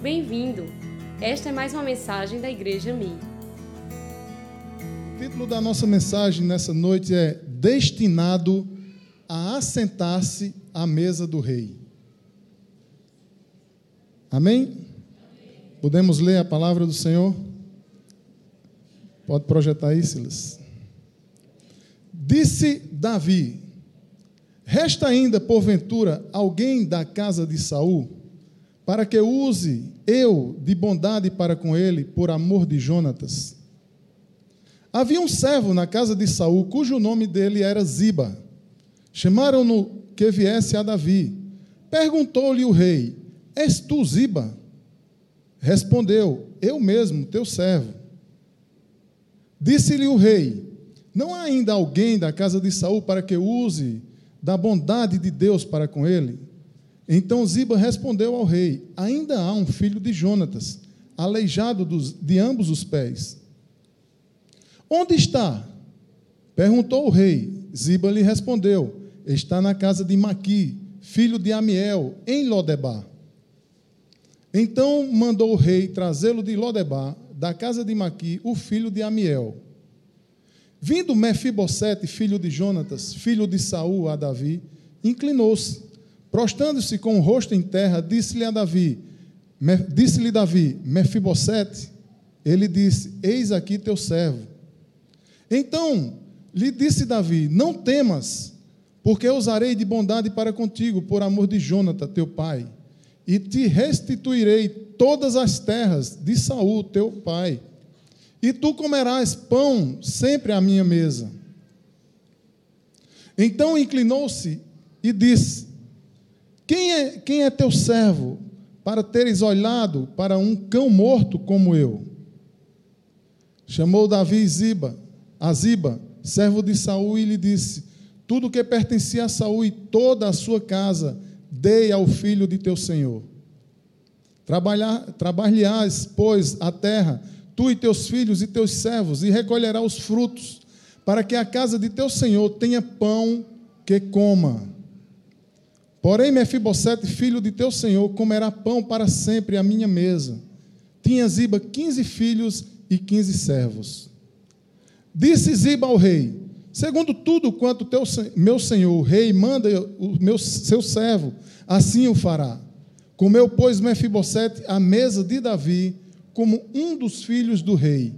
Bem-vindo! Esta é mais uma mensagem da Igreja Mi. O título da nossa mensagem nessa noite é Destinado a assentar-se à mesa do rei. Amém? Podemos ler a palavra do Senhor? Pode projetar aí, Silas. Disse Davi: Resta ainda, porventura, alguém da casa de Saul, para que use eu de bondade para com ele, por amor de Jonatas. Havia um servo na casa de Saul, cujo nome dele era Ziba. Chamaram-no que viesse a Davi. Perguntou-lhe o rei: És tu Ziba? Respondeu: Eu mesmo, teu servo. Disse-lhe o rei: Não há ainda alguém da casa de Saul para que use da bondade de Deus para com ele? Então Ziba respondeu ao rei: Ainda há um filho de Jonatas, aleijado dos, de ambos os pés. Onde está? Perguntou o rei. Ziba lhe respondeu: Está na casa de Maqui, filho de Amiel, em Lodebar. Então mandou o rei trazê-lo de Lodebar, da casa de Maqui, o filho de Amiel. Vindo Mefibosete, filho de Jonatas, filho de Saul, a Davi, inclinou-se, prostrando-se com o rosto em terra, disse-lhe a Davi, disse-lhe Davi, Mefibosete, ele disse: Eis aqui teu servo. Então lhe disse Davi: Não temas, porque usarei de bondade para contigo, por amor de Jonatas, teu pai, e te restituirei todas as terras de Saul, teu pai e tu comerás pão sempre à minha mesa. Então inclinou-se e disse: quem é, quem é teu servo para teres olhado para um cão morto como eu? Chamou Davi Ziba, a Ziba, servo de Saul, e lhe disse: Tudo que pertencia a Saul e toda a sua casa, dei ao filho de teu senhor. Trabalhar, pois, a terra tu e teus filhos e teus servos, e recolherá os frutos, para que a casa de teu senhor tenha pão que coma. Porém, Mefibosete, filho de teu senhor, comerá pão para sempre à minha mesa. Tinha Ziba quinze filhos e quinze servos. Disse Ziba ao rei: Segundo tudo quanto teu, meu senhor, o rei, manda o meu, seu servo, assim o fará. Comeu, pois, Mefibosete à mesa de Davi, como um dos filhos do rei.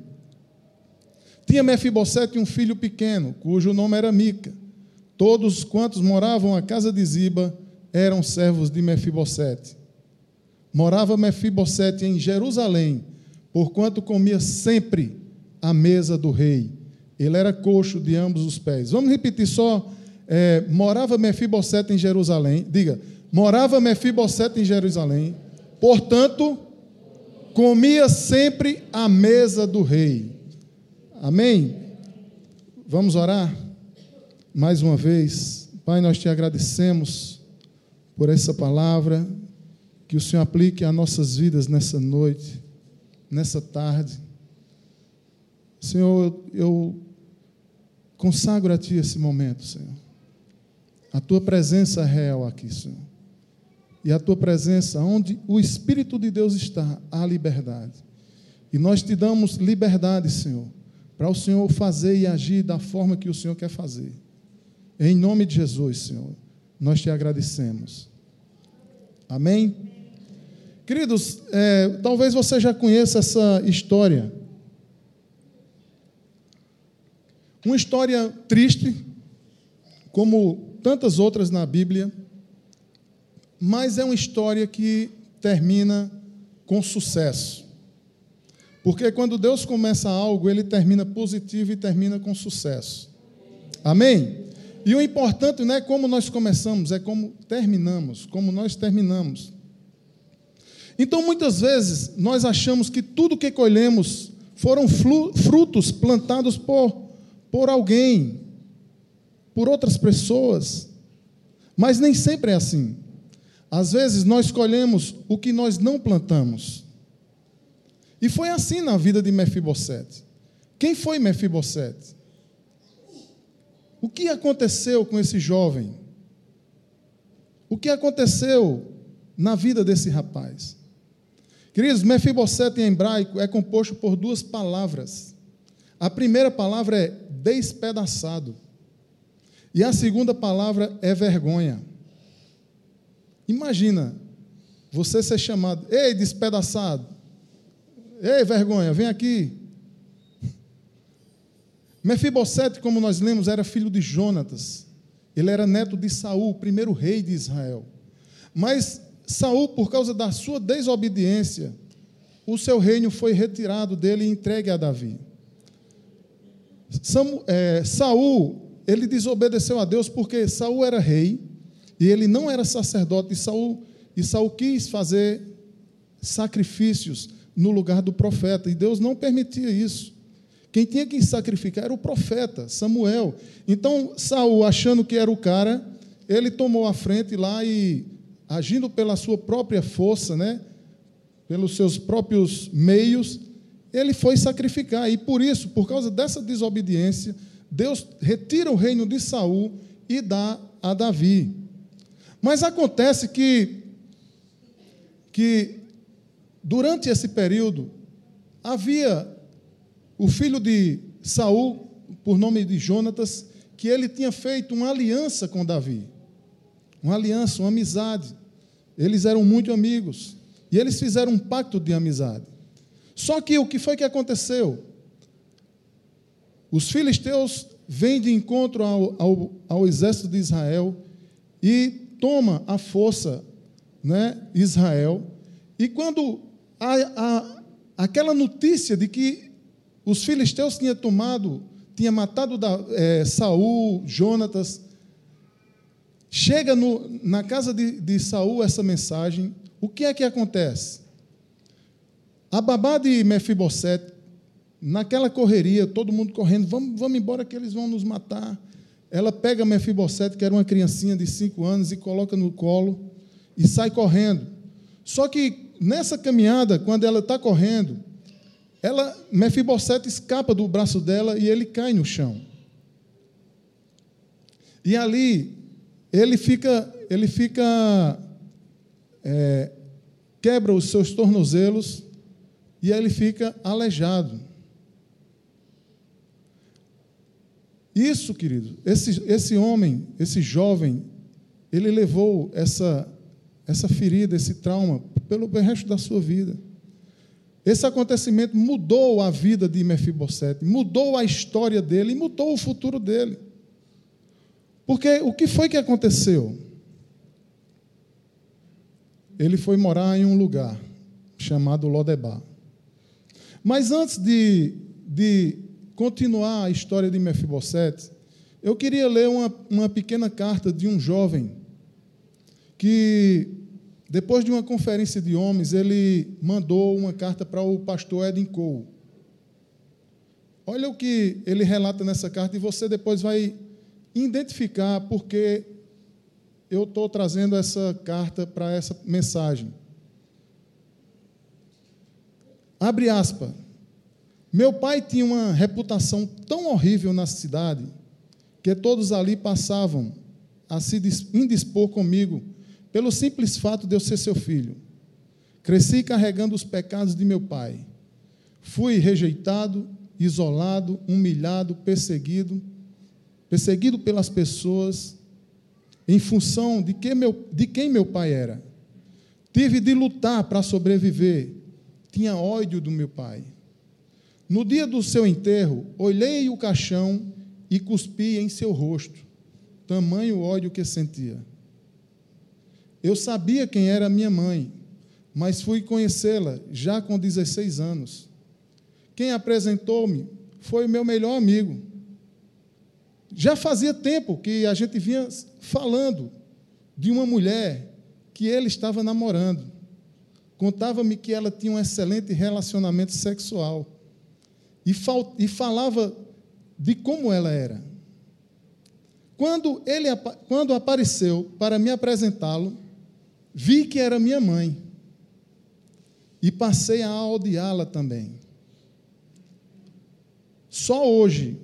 Tinha Mefibosete um filho pequeno, cujo nome era Mica. Todos quantos moravam à casa de Ziba eram servos de Mefibosete. Morava Mefibosete em Jerusalém, porquanto comia sempre à mesa do rei. Ele era coxo de ambos os pés. Vamos repetir só. É, morava Mefibosete em Jerusalém. Diga, morava Mefibosete em Jerusalém. Portanto, comia sempre à mesa do rei. Amém? Vamos orar? Mais uma vez. Pai, nós te agradecemos por essa palavra, que o Senhor aplique a nossas vidas nessa noite, nessa tarde. Senhor, eu consagro a Ti esse momento, Senhor. A Tua presença real aqui, Senhor e a tua presença, onde o Espírito de Deus está, há liberdade. E nós te damos liberdade, Senhor, para o Senhor fazer e agir da forma que o Senhor quer fazer. Em nome de Jesus, Senhor, nós te agradecemos. Amém? Queridos, é, talvez você já conheça essa história. Uma história triste, como tantas outras na Bíblia mas é uma história que termina com sucesso. Porque quando Deus começa algo, ele termina positivo e termina com sucesso. Amém? E o importante não é como nós começamos, é como terminamos, como nós terminamos. Então, muitas vezes, nós achamos que tudo que colhemos foram frutos plantados por, por alguém, por outras pessoas. Mas nem sempre é assim. Às vezes nós colhemos o que nós não plantamos. E foi assim na vida de Mefibosete. Quem foi Mefibosete? O que aconteceu com esse jovem? O que aconteceu na vida desse rapaz? Queridos, Mefibosete em hebraico é composto por duas palavras. A primeira palavra é despedaçado. E a segunda palavra é vergonha. Imagina você ser chamado, ei, despedaçado, ei, vergonha, vem aqui. Mefibosete, como nós lemos, era filho de Jonatas. Ele era neto de Saul, primeiro rei de Israel. Mas Saul, por causa da sua desobediência, o seu reino foi retirado dele e entregue a Davi. Samu, é, Saul, ele desobedeceu a Deus porque Saul era rei e ele não era sacerdote. E Saul, e Saul quis fazer sacrifícios no lugar do profeta e Deus não permitia isso. Quem tinha que sacrificar era o profeta, Samuel. Então, Saul, achando que era o cara, ele tomou a frente lá e, agindo pela sua própria força, né, pelos seus próprios meios, ele foi sacrificar. E por isso, por causa dessa desobediência, Deus retira o reino de Saul e dá a Davi. Mas acontece que, que durante esse período, havia o filho de Saul, por nome de Jonatas, que ele tinha feito uma aliança com Davi. Uma aliança, uma amizade. Eles eram muito amigos. E eles fizeram um pacto de amizade. Só que o que foi que aconteceu? Os filisteus vêm de encontro ao, ao, ao exército de Israel e toma a força né, Israel. E quando a, a, aquela notícia de que os filisteus tinham tomado, tinha matado da, é, Saul, Jonatas. Chega no, na casa de, de Saul essa mensagem. O que é que acontece? A babá de Mefibosete, naquela correria, todo mundo correndo, vamos, vamos embora que eles vão nos matar. Ela pega Mefibosete, que era uma criancinha de cinco anos, e coloca no colo e sai correndo. Só que nessa caminhada, quando ela está correndo, ela, Mefibosete escapa do braço dela e ele cai no chão. E ali ele fica, ele fica, é, quebra os seus tornozelos e ele fica aleijado. Isso, querido, esse, esse homem, esse jovem, ele levou essa, essa ferida, esse trauma, pelo resto da sua vida. Esse acontecimento mudou a vida de Mefibosete, mudou a história dele e mudou o futuro dele. Porque o que foi que aconteceu? Ele foi morar em um lugar chamado Lodebar. Mas antes de, de continuar a história de Mefibosete, eu queria ler uma, uma pequena carta de um jovem que depois de uma conferência de homens, ele mandou uma carta para o pastor Edin Cole. Olha o que ele relata nessa carta e você depois vai identificar porque eu estou trazendo essa carta para essa mensagem. Abre aspas. Meu pai tinha uma reputação tão horrível na cidade que todos ali passavam a se indispor comigo pelo simples fato de eu ser seu filho. Cresci carregando os pecados de meu pai. Fui rejeitado, isolado, humilhado, perseguido, perseguido pelas pessoas em função de, que meu, de quem meu pai era. Tive de lutar para sobreviver. Tinha ódio do meu pai. No dia do seu enterro, olhei o caixão e cuspi em seu rosto, tamanho ódio que sentia. Eu sabia quem era minha mãe, mas fui conhecê-la já com 16 anos. Quem apresentou-me foi o meu melhor amigo. Já fazia tempo que a gente vinha falando de uma mulher que ele estava namorando. Contava-me que ela tinha um excelente relacionamento sexual e, fal e falava de como ela era. Quando ele quando apareceu para me apresentá-lo, Vi que era minha mãe e passei a odiá-la também. Só hoje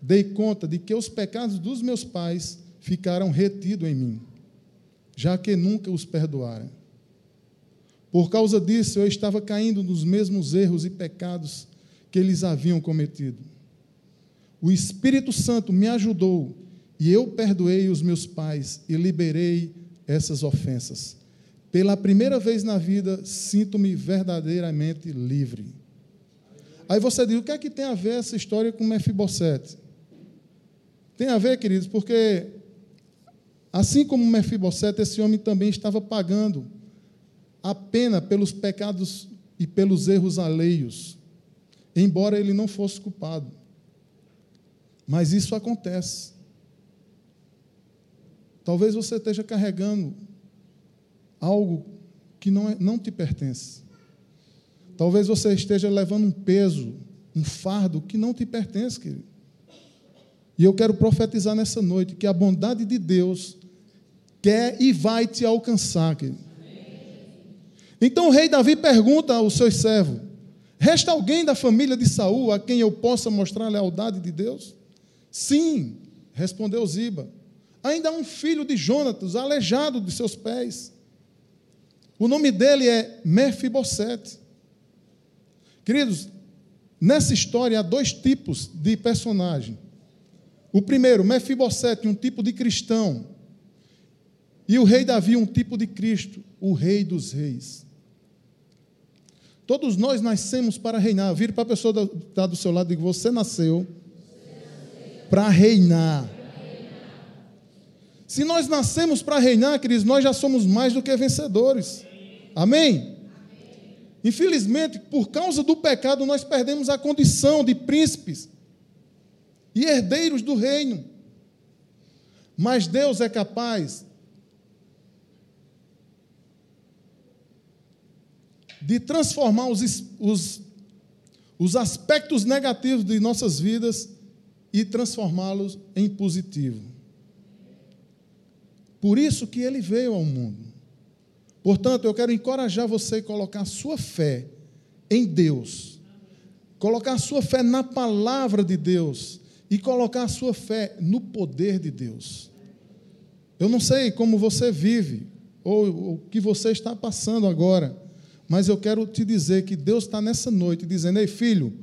dei conta de que os pecados dos meus pais ficaram retidos em mim, já que nunca os perdoaram. Por causa disso, eu estava caindo nos mesmos erros e pecados que eles haviam cometido. O Espírito Santo me ajudou e eu perdoei os meus pais e liberei essas ofensas. Pela primeira vez na vida, sinto-me verdadeiramente livre. Aí você diz: o que é que tem a ver essa história com Mefibosete? Tem a ver, queridos, porque assim como Mefibosete, esse homem também estava pagando a pena pelos pecados e pelos erros alheios, embora ele não fosse culpado. Mas isso acontece. Talvez você esteja carregando algo que não, é, não te pertence. Talvez você esteja levando um peso, um fardo que não te pertence, querido. E eu quero profetizar nessa noite que a bondade de Deus quer e vai te alcançar, querido. Então o rei Davi pergunta aos seus servos: Resta alguém da família de Saul a quem eu possa mostrar a lealdade de Deus? Sim, respondeu Ziba. Ainda há um filho de Jonatas, aleijado de seus pés. O nome dele é Mefibosete. Queridos, nessa história há dois tipos de personagem. O primeiro, Mefibosete, um tipo de cristão. E o rei Davi, um tipo de Cristo, o rei dos reis. Todos nós nascemos para reinar. Vire para a pessoa que está do seu lado e diga: Você nasceu para reinar. Se nós nascemos para reinar, queridos, nós já somos mais do que vencedores. Amém? Infelizmente, por causa do pecado, nós perdemos a condição de príncipes e herdeiros do reino. Mas Deus é capaz de transformar os, os, os aspectos negativos de nossas vidas e transformá-los em positivo. Por isso que ele veio ao mundo. Portanto, eu quero encorajar você a colocar sua fé em Deus, colocar sua fé na palavra de Deus e colocar a sua fé no poder de Deus. Eu não sei como você vive ou o que você está passando agora, mas eu quero te dizer que Deus está nessa noite dizendo: Ei, filho,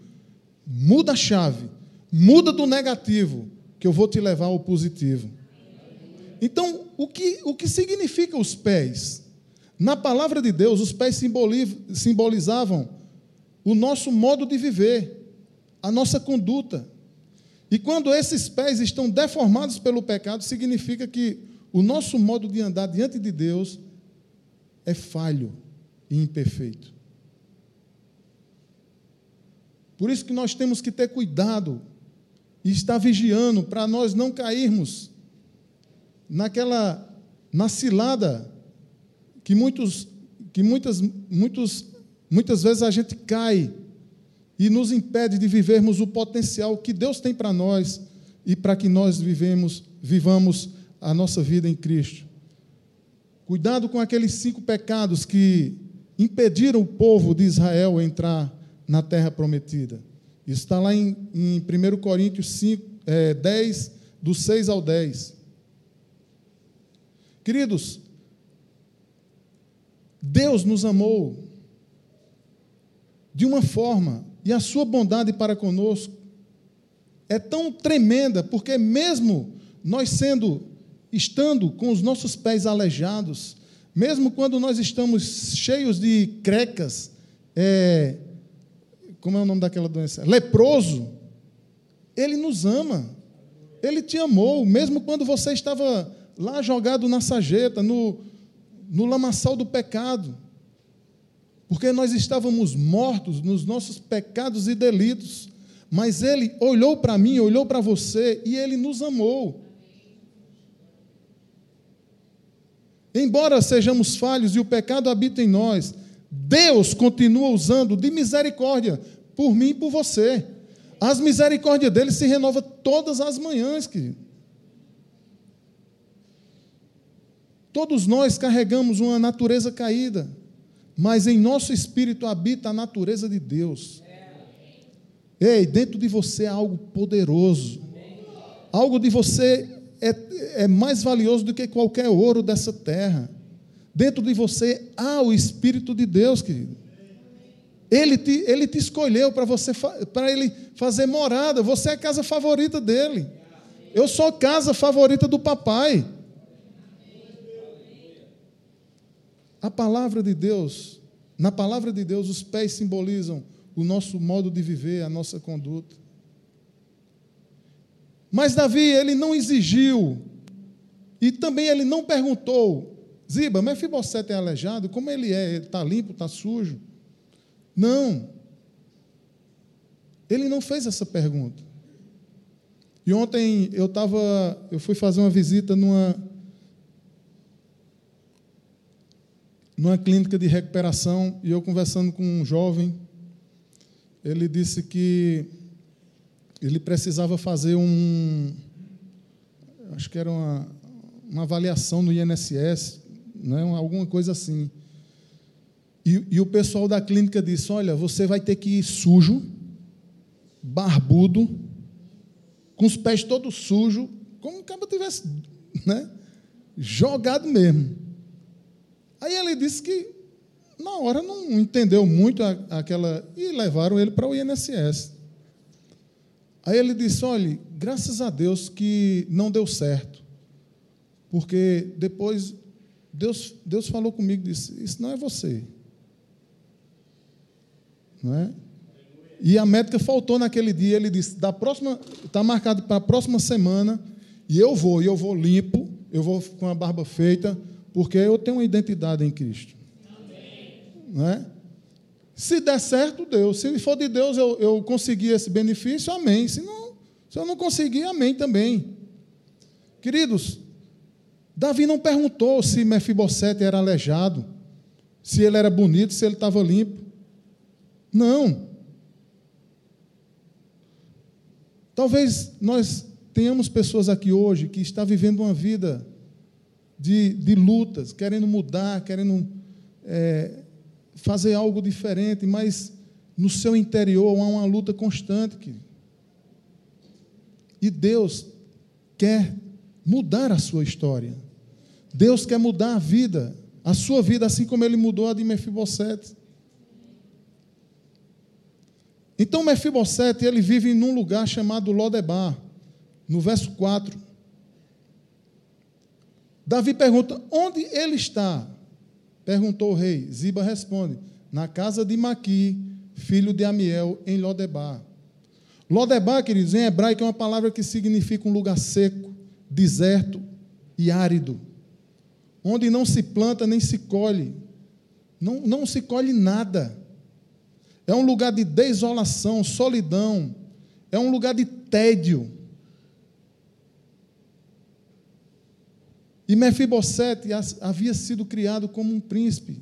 muda a chave, muda do negativo, que eu vou te levar ao positivo. Então, o que, o que significa os pés? Na palavra de Deus, os pés simbolizavam o nosso modo de viver, a nossa conduta. E quando esses pés estão deformados pelo pecado, significa que o nosso modo de andar diante de Deus é falho e imperfeito. Por isso que nós temos que ter cuidado e estar vigiando para nós não cairmos naquela na cilada que muitos que muitas muitos muitas vezes a gente cai e nos impede de vivermos o potencial que Deus tem para nós e para que nós vivemos vivamos a nossa vida em Cristo. Cuidado com aqueles cinco pecados que impediram o povo de Israel entrar na terra prometida. Isso está lá em, em 1 Coríntios 5, é, 10, do 6 ao 10. Queridos, Deus nos amou de uma forma, e a sua bondade para conosco é tão tremenda, porque mesmo nós sendo, estando com os nossos pés aleijados, mesmo quando nós estamos cheios de crecas, é, como é o nome daquela doença? Leproso, Ele nos ama, Ele te amou, mesmo quando você estava lá jogado na sarjeta, no, no lamaçal do pecado, porque nós estávamos mortos nos nossos pecados e delitos, mas Ele olhou para mim, olhou para você e Ele nos amou. Embora sejamos falhos e o pecado habita em nós, Deus continua usando de misericórdia por mim e por você. As misericórdias dele se renovam todas as manhãs, querido. Todos nós carregamos uma natureza caída, mas em nosso espírito habita a natureza de Deus. Ei, dentro de você há algo poderoso. Algo de você é, é mais valioso do que qualquer ouro dessa terra. Dentro de você há o Espírito de Deus, querido. Ele te, ele te escolheu para você para ele fazer morada. Você é a casa favorita dele. Eu sou a casa favorita do papai. A palavra de Deus, na palavra de Deus, os pés simbolizam o nosso modo de viver, a nossa conduta. Mas Davi, ele não exigiu, e também ele não perguntou, Ziba, Mefibosete é aleijado? Como ele é? Ele está limpo, está sujo? Não. Ele não fez essa pergunta. E ontem eu estava, eu fui fazer uma visita numa numa clínica de recuperação e eu conversando com um jovem, ele disse que ele precisava fazer um, acho que era uma, uma avaliação no INSS, né, alguma coisa assim. E, e o pessoal da clínica disse: Olha, você vai ter que ir sujo, barbudo, com os pés todos sujos, como o cara tivesse né, jogado mesmo. Aí ele disse que na hora não entendeu muito aquela. E levaram ele para o INSS. Aí ele disse: olha, graças a Deus que não deu certo. Porque depois Deus, Deus falou comigo, disse: Isso não é você. Não é? E a médica faltou naquele dia. Ele disse: da próxima, está marcado para a próxima semana. E eu vou, e eu vou limpo, eu vou com a barba feita, porque eu tenho uma identidade em Cristo. Não é? Se der certo, Deus. Se for de Deus, eu, eu conseguir esse benefício, amém. Se, não, se eu não conseguir, amém também. Queridos, Davi não perguntou se Mefibosete era aleijado, se ele era bonito, se ele estava limpo. Não. Talvez nós tenhamos pessoas aqui hoje que estão vivendo uma vida de, de lutas, querendo mudar, querendo é, fazer algo diferente, mas no seu interior há uma luta constante. E Deus quer mudar a sua história. Deus quer mudar a vida, a sua vida, assim como ele mudou a de Mefibosete. Então Mefibosete, ele vive num lugar chamado Lodebar, no verso 4. Davi pergunta: onde ele está? Perguntou o rei. Ziba responde: na casa de Maqui, filho de Amiel, em Lodebar. Lodebar, queridos, em hebraico é uma palavra que significa um lugar seco, deserto e árido, onde não se planta nem se colhe, não, não se colhe nada. É um lugar de desolação, solidão, é um lugar de tédio. E Mefibosete havia sido criado como um príncipe.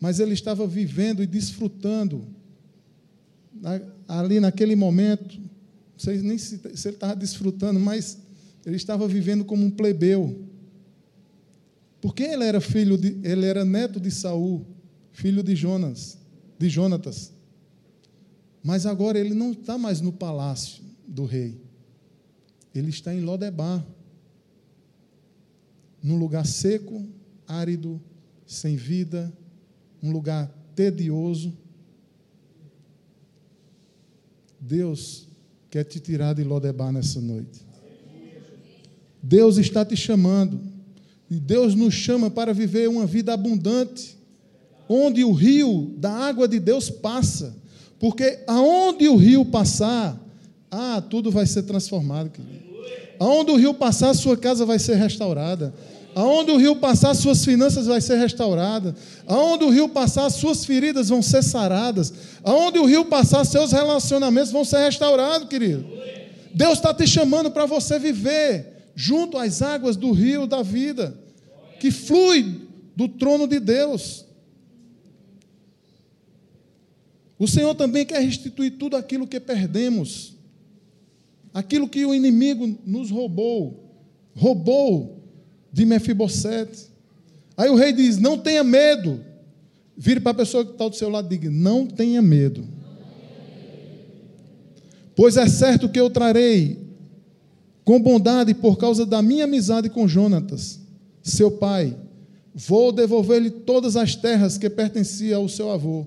Mas ele estava vivendo e desfrutando ali naquele momento, não sei nem se, ele estava desfrutando, mas ele estava vivendo como um plebeu. Porque ele era filho de, ele era neto de Saul, filho de Jonas, de Jonatas. Mas agora ele não está mais no palácio do rei. Ele está em Lodebar num lugar seco, árido, sem vida, um lugar tedioso. Deus quer te tirar de Lodebar nessa noite. Deus está te chamando. E Deus nos chama para viver uma vida abundante, onde o rio da água de Deus passa. Porque aonde o rio passar, ah, tudo vai ser transformado, querido. Aonde o rio passar, sua casa vai ser restaurada. Aonde o rio passar, suas finanças vai ser restaurada. Aonde o rio passar, suas feridas vão ser saradas. Aonde o rio passar, seus relacionamentos vão ser restaurados, querido. Deus está te chamando para você viver junto às águas do rio da vida, que flui do trono de Deus. O Senhor também quer restituir tudo aquilo que perdemos, aquilo que o inimigo nos roubou. Roubou de Mefibosete. Aí o rei diz: Não tenha medo. Vire para a pessoa que está do seu lado e diga: Não tenha medo. Pois é certo que eu trarei com bondade por causa da minha amizade com Jonatas, seu pai, vou devolver-lhe todas as terras que pertenciam ao seu avô.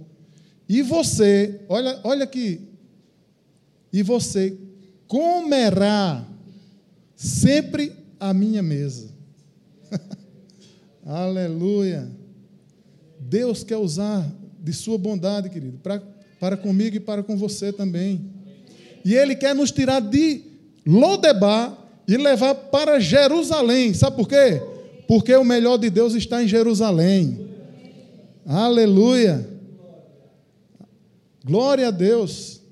E você, olha, olha aqui, e você comerá sempre a minha mesa. Aleluia. Deus quer usar de sua bondade, querido, pra, para comigo e para com você também. E Ele quer nos tirar de Lodebar e levar para Jerusalém. Sabe por quê? Porque o melhor de Deus está em Jerusalém. Aleluia. Glória a Deus.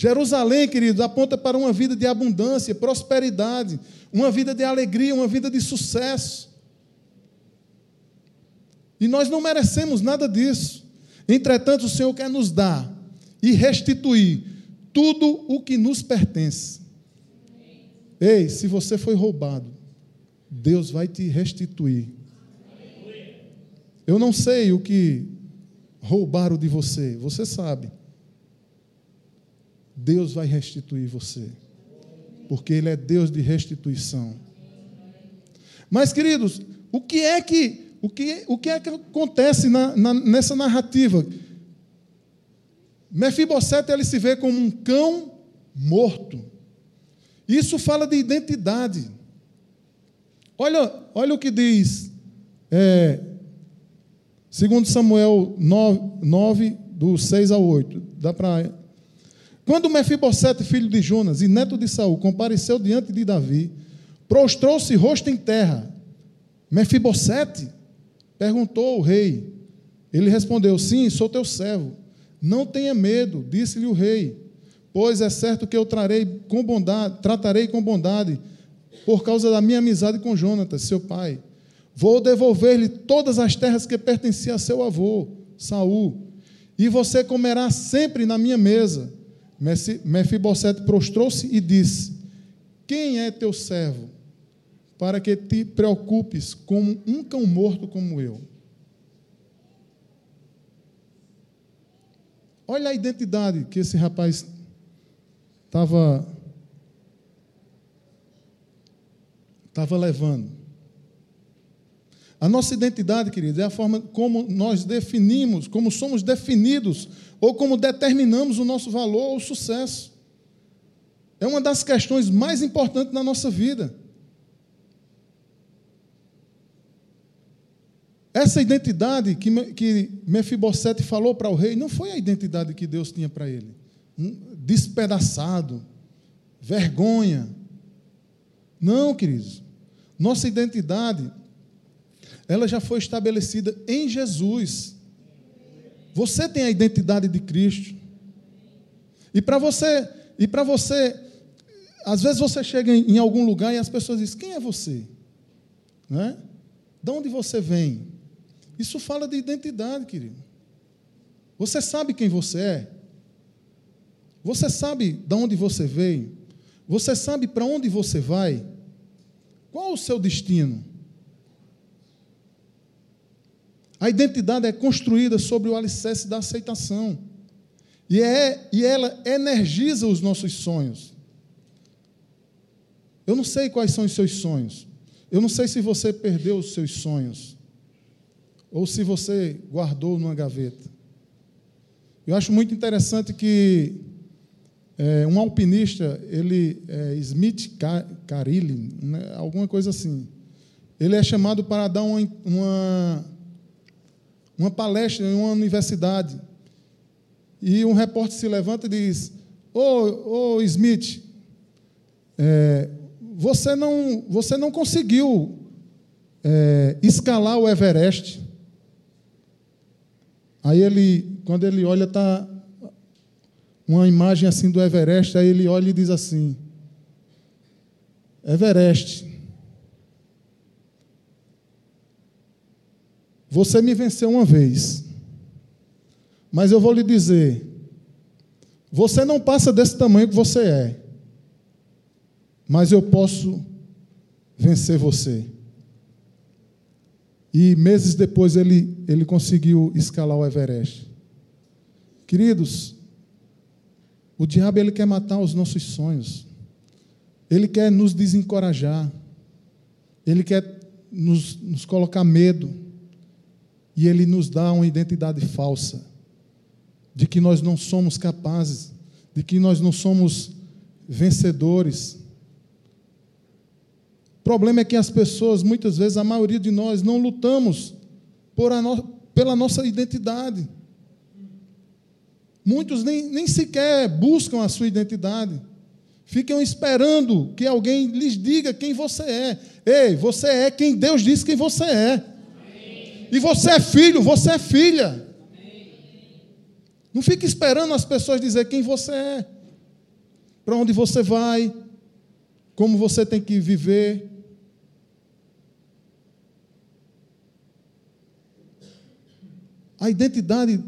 Jerusalém, queridos, aponta para uma vida de abundância, prosperidade, uma vida de alegria, uma vida de sucesso. E nós não merecemos nada disso. Entretanto, o Senhor quer nos dar e restituir tudo o que nos pertence. Ei, se você foi roubado, Deus vai te restituir. Eu não sei o que roubaram de você, você sabe. Deus vai restituir você, porque Ele é Deus de restituição. Mas, queridos, o que é que o que, o que é que acontece na, na, nessa narrativa? Mefibosete ele se vê como um cão morto. Isso fala de identidade. Olha, olha o que diz, é, segundo Samuel 9, 9, do 6 ao 8. Dá para quando Mefibosete, filho de Jonas e neto de Saul, compareceu diante de Davi, prostrou-se rosto em terra. Mefibosete perguntou o rei. Ele respondeu: Sim, sou teu servo. Não tenha medo, disse-lhe o rei, pois é certo que eu trarei com bondade, tratarei com bondade por causa da minha amizade com Jonatas, seu pai. Vou devolver-lhe todas as terras que pertenciam a seu avô, Saul, e você comerá sempre na minha mesa. Mefibosete prostrou-se e disse: Quem é teu servo, para que te preocupes como um cão morto como eu? Olha a identidade que esse rapaz estava estava levando. A nossa identidade, queridos, é a forma como nós definimos, como somos definidos ou como determinamos o nosso valor ou sucesso. É uma das questões mais importantes na nossa vida. Essa identidade que, Mefibosete falou para o rei não foi a identidade que Deus tinha para ele. Um despedaçado, vergonha. Não, queridos. Nossa identidade, ela já foi estabelecida em Jesus. Você tem a identidade de Cristo. E para você, e para você, às vezes você chega em, em, algum lugar e as pessoas dizem: "Quem é você?" Né? De onde você vem? Isso fala de identidade, querido. Você sabe quem você é? Você sabe de onde você veio? Você sabe para onde você vai? Qual o seu destino? A identidade é construída sobre o alicerce da aceitação. E, é, e ela energiza os nossos sonhos. Eu não sei quais são os seus sonhos. Eu não sei se você perdeu os seus sonhos. Ou se você guardou numa gaveta. Eu acho muito interessante que é, um alpinista, ele, é, Smith Carilli, né, alguma coisa assim, ele é chamado para dar uma, uma uma palestra em uma universidade. E um repórter se levanta e diz: Ô oh, oh, Smith, é, você, não, você não conseguiu é, escalar o Everest. Aí ele, quando ele olha, está uma imagem assim do Everest, aí ele olha e diz assim: Everest, Você me venceu uma vez, mas eu vou lhe dizer: você não passa desse tamanho que você é, mas eu posso vencer você. E meses depois ele, ele conseguiu escalar o Everest. Queridos, o diabo ele quer matar os nossos sonhos. Ele quer nos desencorajar. Ele quer nos, nos colocar medo. E ele nos dá uma identidade falsa de que nós não somos capazes, de que nós não somos vencedores. O problema é que as pessoas, muitas vezes, a maioria de nós, não lutamos no, pela nossa identidade. Muitos nem, nem sequer buscam a sua identidade. Ficam esperando que alguém lhes diga quem você é. Ei, você é quem Deus diz quem você é. E você é filho, você é filha. Não fique esperando as pessoas dizer quem você é. Para onde você vai, como você tem que viver. A identidade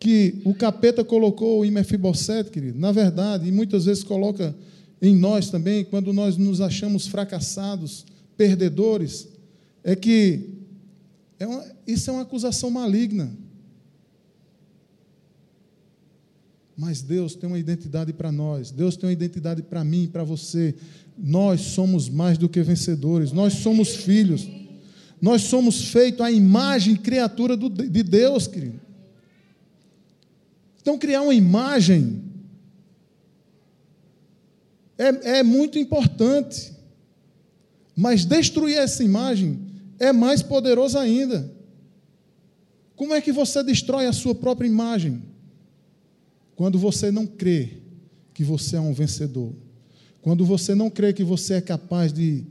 que o capeta colocou em Mefibosete, querido, na verdade, e muitas vezes coloca em nós também, quando nós nos achamos fracassados, perdedores, é que é uma, isso é uma acusação maligna. Mas Deus tem uma identidade para nós, Deus tem uma identidade para mim, para você. Nós somos mais do que vencedores, nós somos filhos, nós somos feitos à imagem criatura do, de Deus, querido. Então, criar uma imagem é, é muito importante, mas destruir essa imagem é mais poderoso ainda. Como é que você destrói a sua própria imagem? Quando você não crê que você é um vencedor. Quando você não crê que você é capaz de,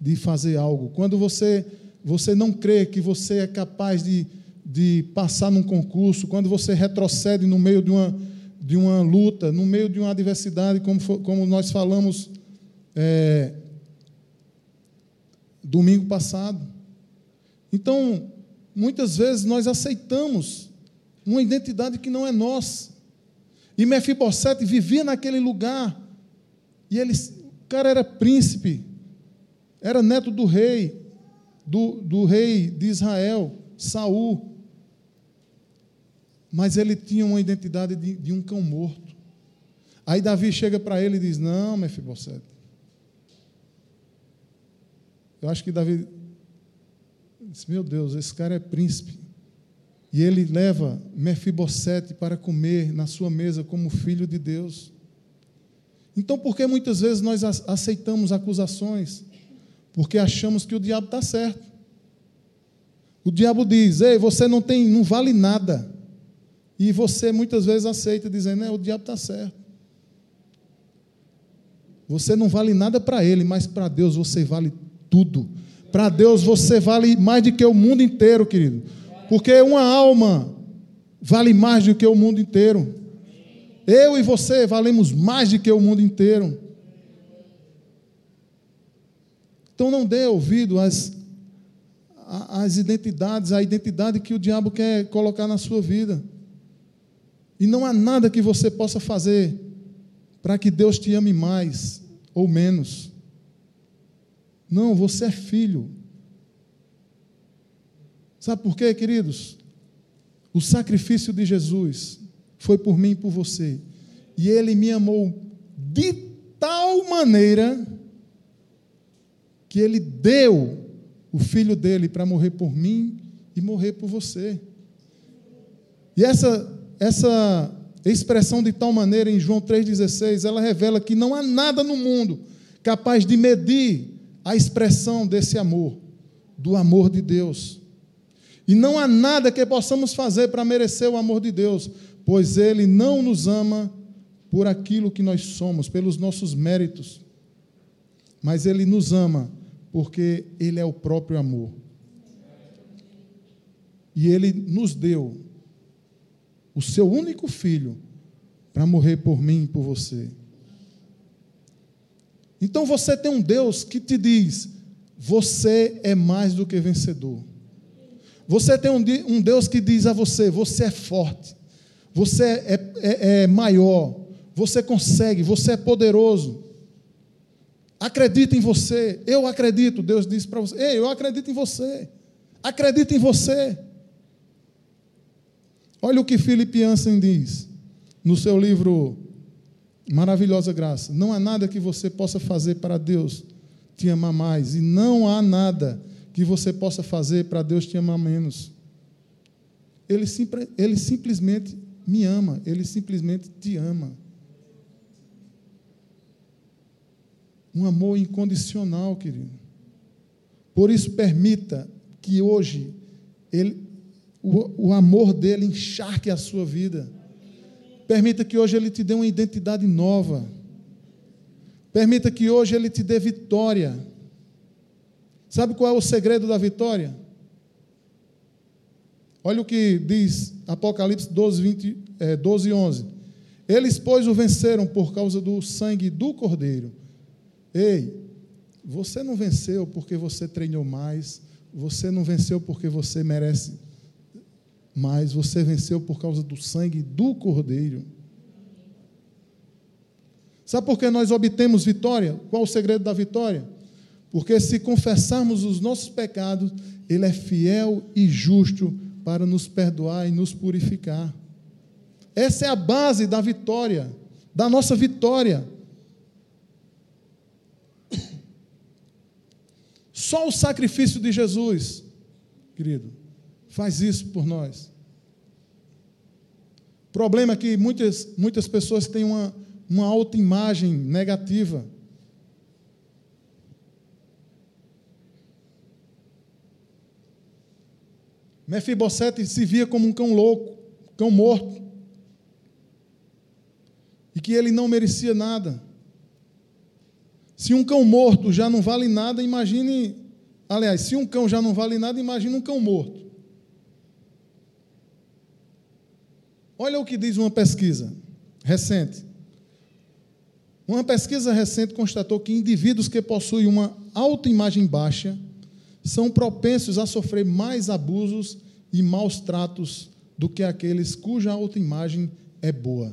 de fazer algo. Quando você, você não crê que você é capaz de de passar num concurso, quando você retrocede no meio de uma, de uma luta, no meio de uma adversidade, como, for, como nós falamos é, domingo passado. Então, muitas vezes nós aceitamos uma identidade que não é nossa. E Mefibosete vivia naquele lugar. E ele, o cara era príncipe, era neto do rei, do, do rei de Israel, Saul mas ele tinha uma identidade de, de um cão morto. Aí Davi chega para ele e diz: Não, Mefibosete. Eu acho que Davi disse: Meu Deus, esse cara é príncipe. E ele leva Mefibosete para comer na sua mesa como filho de Deus. Então, por que muitas vezes nós aceitamos acusações? Porque achamos que o diabo está certo. O diabo diz: Ei, você não tem, não vale nada. E você muitas vezes aceita, dizendo: é, o diabo está certo. Você não vale nada para ele, mas para Deus você vale tudo. Para Deus você vale mais do que o mundo inteiro, querido. Porque uma alma vale mais do que o mundo inteiro. Eu e você valemos mais do que o mundo inteiro. Então não dê ouvido às, às identidades, à identidade que o diabo quer colocar na sua vida. E não há nada que você possa fazer para que Deus te ame mais ou menos. Não, você é filho. Sabe por quê, queridos? O sacrifício de Jesus foi por mim e por você. E ele me amou de tal maneira que ele deu o filho dele para morrer por mim e morrer por você. E essa essa expressão de tal maneira em João 3,16, ela revela que não há nada no mundo capaz de medir a expressão desse amor, do amor de Deus. E não há nada que possamos fazer para merecer o amor de Deus, pois Ele não nos ama por aquilo que nós somos, pelos nossos méritos, mas Ele nos ama porque Ele é o próprio amor. E Ele nos deu o seu único filho para morrer por mim e por você. Então você tem um Deus que te diz: você é mais do que vencedor. Você tem um Deus que diz a você: você é forte, você é, é, é maior, você consegue, você é poderoso. Acredita em você, eu acredito. Deus diz para você: Ei, eu acredito em você, acredita em você. Olha o que Philip Jansen diz no seu livro Maravilhosa Graça. Não há nada que você possa fazer para Deus te amar mais, e não há nada que você possa fazer para Deus te amar menos. ele, ele simplesmente me ama, ele simplesmente te ama. Um amor incondicional, querido. Por isso, permita que hoje ele, o, o amor dele encharque a sua vida. Permita que hoje ele te dê uma identidade nova. Permita que hoje ele te dê vitória. Sabe qual é o segredo da vitória? Olha o que diz Apocalipse 12, 20, é, 12 11. Eles, pois, o venceram por causa do sangue do Cordeiro. Ei, você não venceu porque você treinou mais, você não venceu porque você merece mais, você venceu por causa do sangue do Cordeiro. Sabe por que nós obtemos vitória? Qual o segredo da vitória? Porque se confessarmos os nossos pecados, Ele é fiel e justo para nos perdoar e nos purificar. Essa é a base da vitória, da nossa vitória. Só o sacrifício de Jesus, querido, faz isso por nós. O problema é que muitas, muitas pessoas têm uma, uma autoimagem negativa. Mefibosete se via como um cão louco, cão morto, e que ele não merecia nada. Se um cão morto já não vale nada, imagine. Aliás, se um cão já não vale nada, imagine um cão morto. Olha o que diz uma pesquisa recente. Uma pesquisa recente constatou que indivíduos que possuem uma autoimagem baixa são propensos a sofrer mais abusos e maus tratos do que aqueles cuja autoimagem é boa.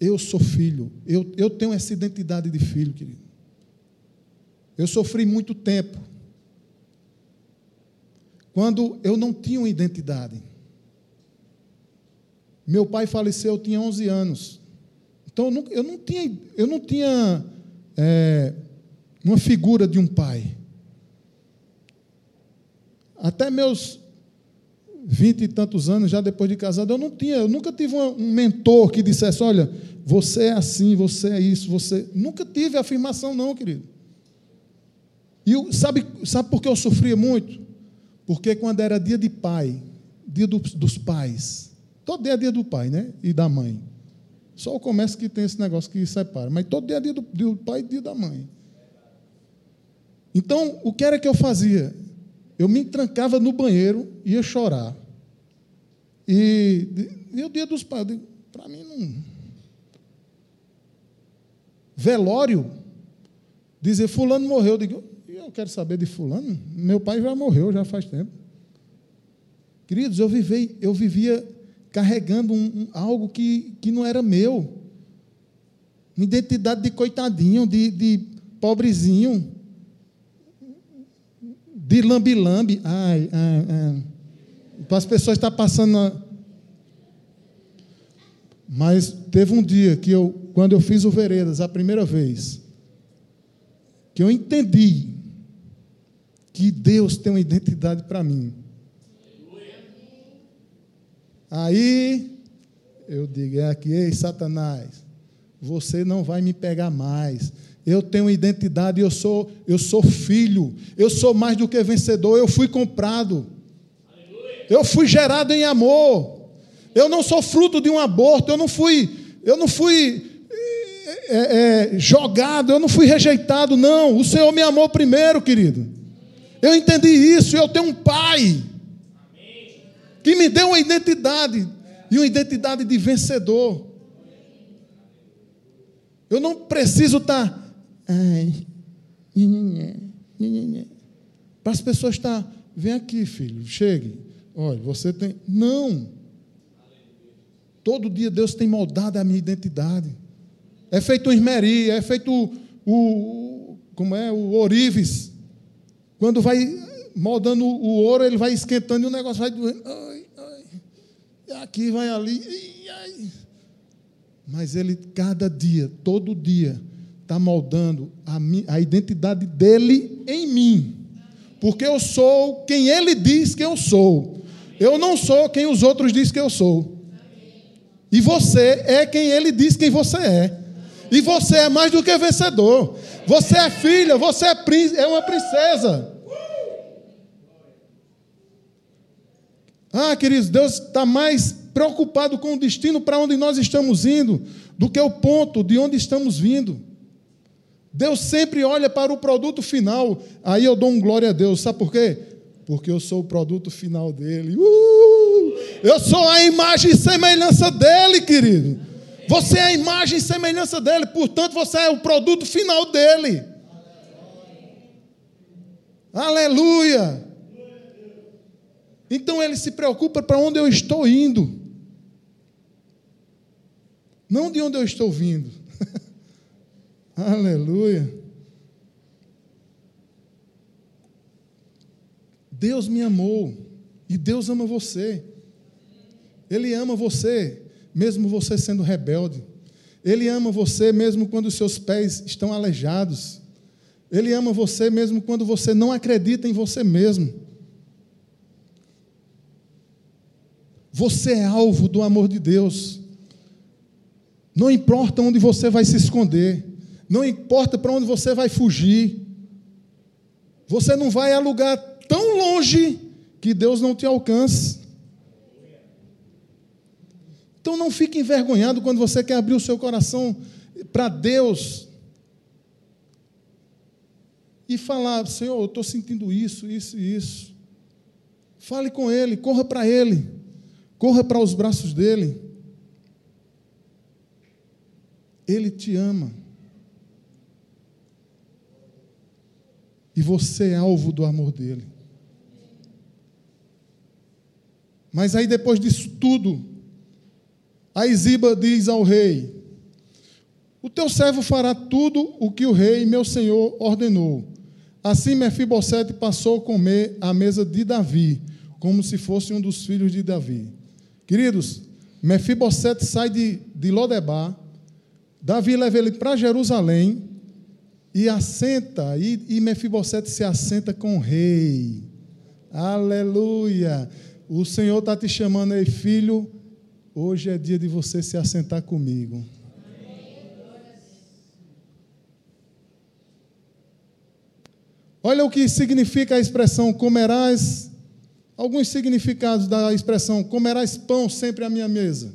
Eu sou filho, eu, eu tenho essa identidade de filho, querido. Eu sofri muito tempo. Quando eu não tinha uma identidade. Meu pai faleceu, eu tinha 11 anos. Então eu não, eu não tinha, eu não tinha é, uma figura de um pai. Até meus vinte e tantos anos, já depois de casado, eu não tinha, eu nunca tive um mentor que dissesse, olha, você é assim, você é isso, você. Nunca tive afirmação, não, querido. E sabe, sabe por que eu sofria muito? Porque quando era dia de pai, dia do, dos pais, todo dia é dia do pai, né? E da mãe. Só o comércio que tem esse negócio que separa, mas todo dia é dia do, do pai e dia da mãe. Então, o que era que eu fazia? Eu me trancava no banheiro, ia chorar. E, e o dia dos pais, para mim não. Velório, dizer Fulano morreu. Eu digo, eu quero saber de Fulano. Meu pai já morreu, já faz tempo. Queridos, eu, vivei, eu vivia carregando um, um, algo que, que não era meu. Uma identidade de coitadinho, de, de pobrezinho de lambi-lambi. Ai, ai, ai. Para as pessoas estar passando. Na... Mas teve um dia que eu, quando eu fiz o Veredas a primeira vez, que eu entendi que Deus tem uma identidade para mim. Aí eu digo, é aqui, ei, Satanás, você não vai me pegar mais. Eu tenho identidade, eu sou, eu sou filho, eu sou mais do que vencedor, eu fui comprado. Eu fui gerado em amor. Eu não sou fruto de um aborto, eu não fui, eu não fui é, é, jogado, eu não fui rejeitado, não. O Senhor me amou primeiro, querido. Eu entendi isso, eu tenho um pai que me deu uma identidade e uma identidade de vencedor. Eu não preciso estar Ai, para as pessoas estar, tá, vem aqui, filho, chegue. Olha, você tem. Não. Todo dia Deus tem moldado a minha identidade. É feito o esmeri, é feito o, o, como é, o orives. Quando vai moldando o ouro, ele vai esquentando e o negócio vai doendo. Ai, ai. Aqui vai ali. Ai, Mas ele, cada dia, todo dia, está moldando a, a identidade dele em mim. Porque eu sou quem Ele diz que eu sou. Eu não sou quem os outros dizem que eu sou. E você é quem Ele diz quem você é. E você é mais do que vencedor. Você é filha, você é, é uma princesa. Ah, queridos, Deus está mais preocupado com o destino para onde nós estamos indo do que o ponto de onde estamos vindo. Deus sempre olha para o produto final. Aí eu dou um glória a Deus. Sabe por quê? Porque eu sou o produto final dele. Uh! Eu sou a imagem e semelhança dele, querido. Você é a imagem e semelhança dele, portanto, você é o produto final dele. Aleluia! Então ele se preocupa para onde eu estou indo, não de onde eu estou vindo. Aleluia! Deus me amou e Deus ama você. Ele ama você, mesmo você sendo rebelde. Ele ama você mesmo quando os seus pés estão aleijados. Ele ama você mesmo quando você não acredita em você mesmo. Você é alvo do amor de Deus. Não importa onde você vai se esconder, não importa para onde você vai fugir. Você não vai a lugar tão longe que Deus não te alcance. Então não fique envergonhado quando você quer abrir o seu coração para Deus e falar: Senhor, eu estou sentindo isso, isso e isso. Fale com Ele, corra para Ele. Corra para os braços dele. Ele te ama. E você é alvo do amor dele. Mas aí, depois disso tudo, a diz ao rei: O teu servo fará tudo o que o rei, meu senhor, ordenou. Assim Mefibosete passou a comer à mesa de Davi, como se fosse um dos filhos de Davi. Queridos, Mefibosete sai de, de Lodebar, Davi leva ele para Jerusalém e assenta, e, e Mefibosete se assenta com o rei. Aleluia! O Senhor está te chamando aí, filho. Hoje é dia de você se assentar comigo. Olha o que significa a expressão comerás alguns significados da expressão comerás pão sempre à minha mesa.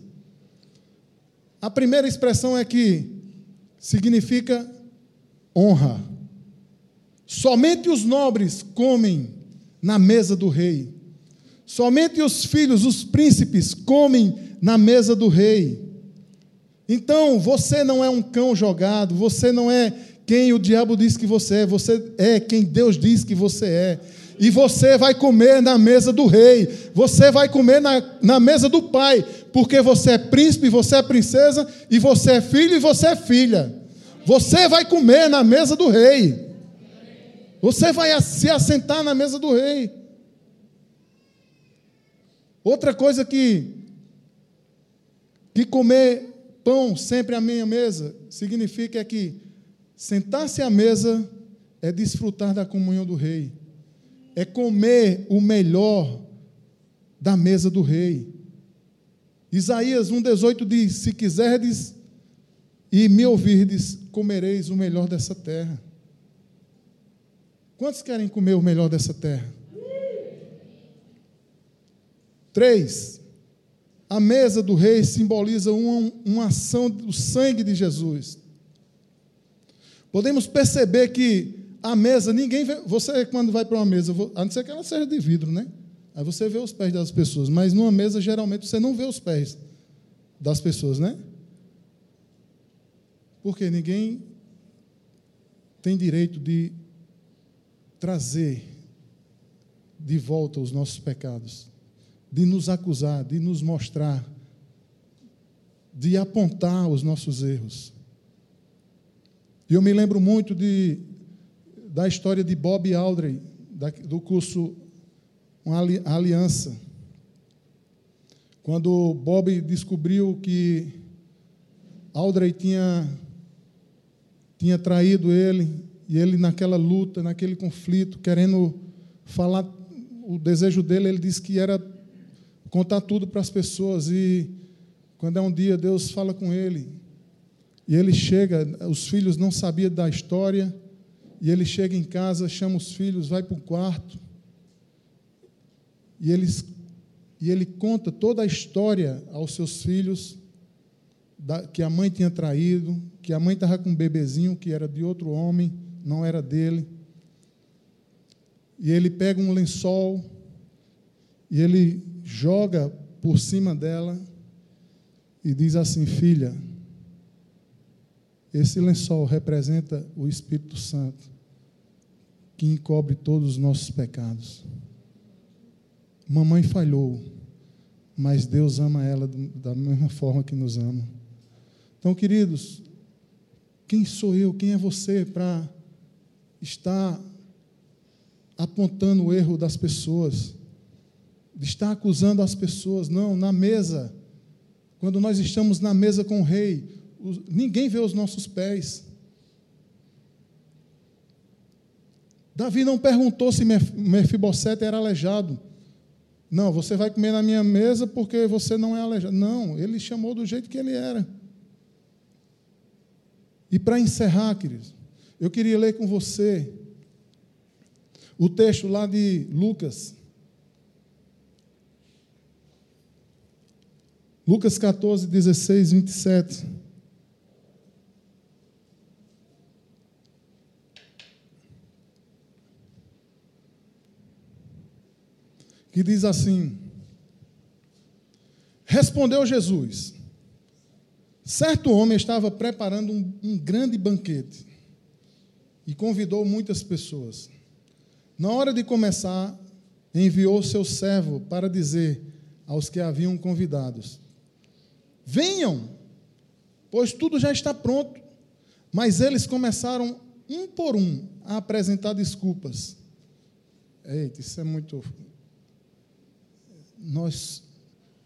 A primeira expressão é que significa honra. Somente os nobres comem na mesa do rei. Somente os filhos, os príncipes, comem na mesa do rei. Então, você não é um cão jogado, você não é quem o diabo diz que você é, você é quem Deus diz que você é e você vai comer na mesa do rei, você vai comer na, na mesa do pai, porque você é príncipe, você é princesa, e você é filho e você é filha. Você vai comer na mesa do rei. Você vai se assentar na mesa do rei. Outra coisa que que comer pão sempre à minha mesa significa é que sentar-se à mesa é desfrutar da comunhão do rei é comer o melhor da mesa do rei. Isaías 1,18 diz: Se quiserdes e me ouvirdes, comereis o melhor dessa terra. Quantos querem comer o melhor dessa terra? Três. A mesa do rei simboliza uma, uma ação do sangue de Jesus. Podemos perceber que a mesa, ninguém vê. Você, quando vai para uma mesa, a não ser que ela seja de vidro, né? Aí você vê os pés das pessoas. Mas numa mesa, geralmente, você não vê os pés das pessoas, né? Porque ninguém tem direito de trazer de volta os nossos pecados, de nos acusar, de nos mostrar, de apontar os nossos erros. E eu me lembro muito de da história de Bob Aldrey, do curso Uma Aliança. Quando Bob descobriu que Aldrey tinha, tinha traído ele, e ele naquela luta, naquele conflito, querendo falar. O desejo dele, ele disse que era contar tudo para as pessoas. E quando é um dia, Deus fala com ele. E ele chega, os filhos não sabiam da história. E ele chega em casa, chama os filhos, vai para o quarto. E, eles, e ele conta toda a história aos seus filhos, da, que a mãe tinha traído, que a mãe estava com um bebezinho que era de outro homem, não era dele. E ele pega um lençol e ele joga por cima dela e diz assim: Filha, esse lençol representa o Espírito Santo, que encobre todos os nossos pecados. Mamãe falhou, mas Deus ama ela da mesma forma que nos ama. Então, queridos, quem sou eu, quem é você para estar apontando o erro das pessoas, de estar acusando as pessoas? Não, na mesa, quando nós estamos na mesa com o rei, ninguém vê os nossos pés. Davi não perguntou se Mefibosete era aleijado. Não, você vai comer na minha mesa porque você não é aleijado. Não, ele chamou do jeito que ele era. E para encerrar, queridos, eu queria ler com você o texto lá de Lucas. Lucas 14, 16, 27. Que diz assim: Respondeu Jesus: Certo homem estava preparando um, um grande banquete e convidou muitas pessoas. Na hora de começar, enviou seu servo para dizer aos que haviam convidados: Venham, pois tudo já está pronto. Mas eles começaram, um por um, a apresentar desculpas. Eita, isso é muito nós,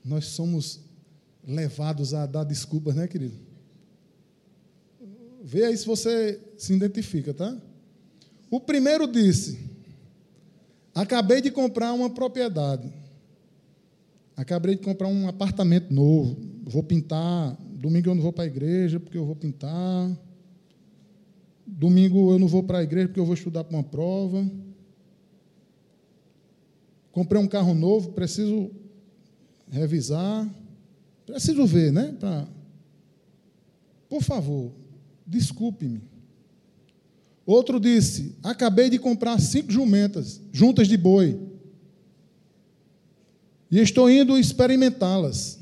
nós somos levados a dar desculpas, né, querido? Vê aí se você se identifica, tá? O primeiro disse: Acabei de comprar uma propriedade. Acabei de comprar um apartamento novo. Vou pintar. Domingo eu não vou para a igreja porque eu vou pintar. Domingo eu não vou para a igreja porque eu vou estudar para uma prova. Comprei um carro novo, preciso revisar. Preciso ver, né? Pra... Por favor, desculpe-me. Outro disse: Acabei de comprar cinco jumentas, juntas de boi, e estou indo experimentá-las.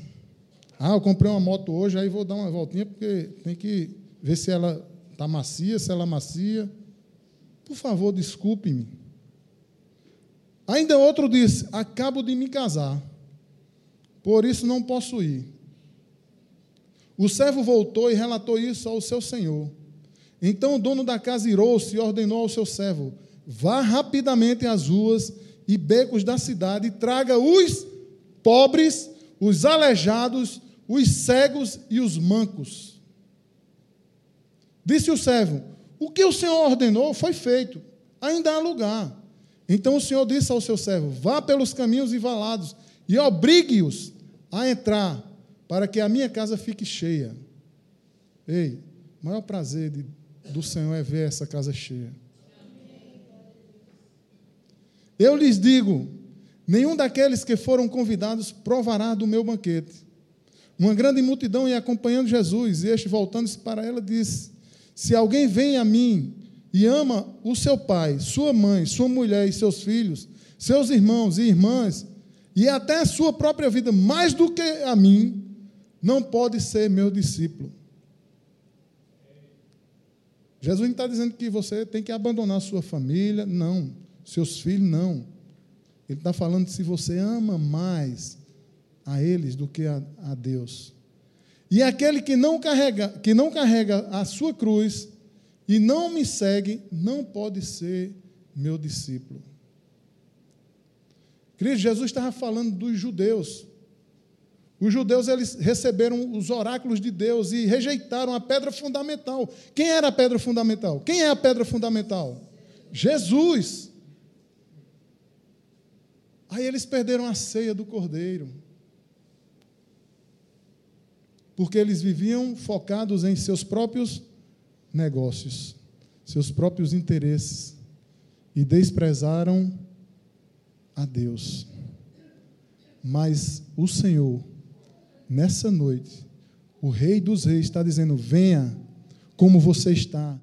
Ah, eu comprei uma moto hoje, aí vou dar uma voltinha, porque tem que ver se ela está macia, se ela macia. Por favor, desculpe-me. Ainda outro disse: Acabo de me casar, por isso não posso ir. O servo voltou e relatou isso ao seu senhor. Então o dono da casa irou-se e ordenou ao seu servo: Vá rapidamente às ruas e becos da cidade e traga os pobres, os aleijados, os cegos e os mancos. Disse o servo: O que o senhor ordenou foi feito, ainda há lugar. Então o Senhor disse ao seu servo: Vá pelos caminhos e valados e obrigue-os a entrar, para que a minha casa fique cheia. Ei, o maior prazer de, do Senhor é ver essa casa cheia. Eu lhes digo: nenhum daqueles que foram convidados provará do meu banquete. Uma grande multidão ia acompanhando Jesus, e este, voltando-se para ela, disse: Se alguém vem a mim e ama o seu pai, sua mãe, sua mulher e seus filhos, seus irmãos e irmãs, e até a sua própria vida, mais do que a mim, não pode ser meu discípulo. Jesus não está dizendo que você tem que abandonar sua família, não. Seus filhos, não. Ele está falando se você ama mais a eles do que a, a Deus. E aquele que não carrega, que não carrega a sua cruz e não me segue, não pode ser meu discípulo. Cristo Jesus estava falando dos judeus. Os judeus eles receberam os oráculos de Deus e rejeitaram a pedra fundamental. Quem era a pedra fundamental? Quem é a pedra fundamental? Jesus. Aí eles perderam a ceia do cordeiro. Porque eles viviam focados em seus próprios negócios, seus próprios interesses e desprezaram a Deus. Mas o Senhor, nessa noite, o Rei dos Reis está dizendo: venha como você está.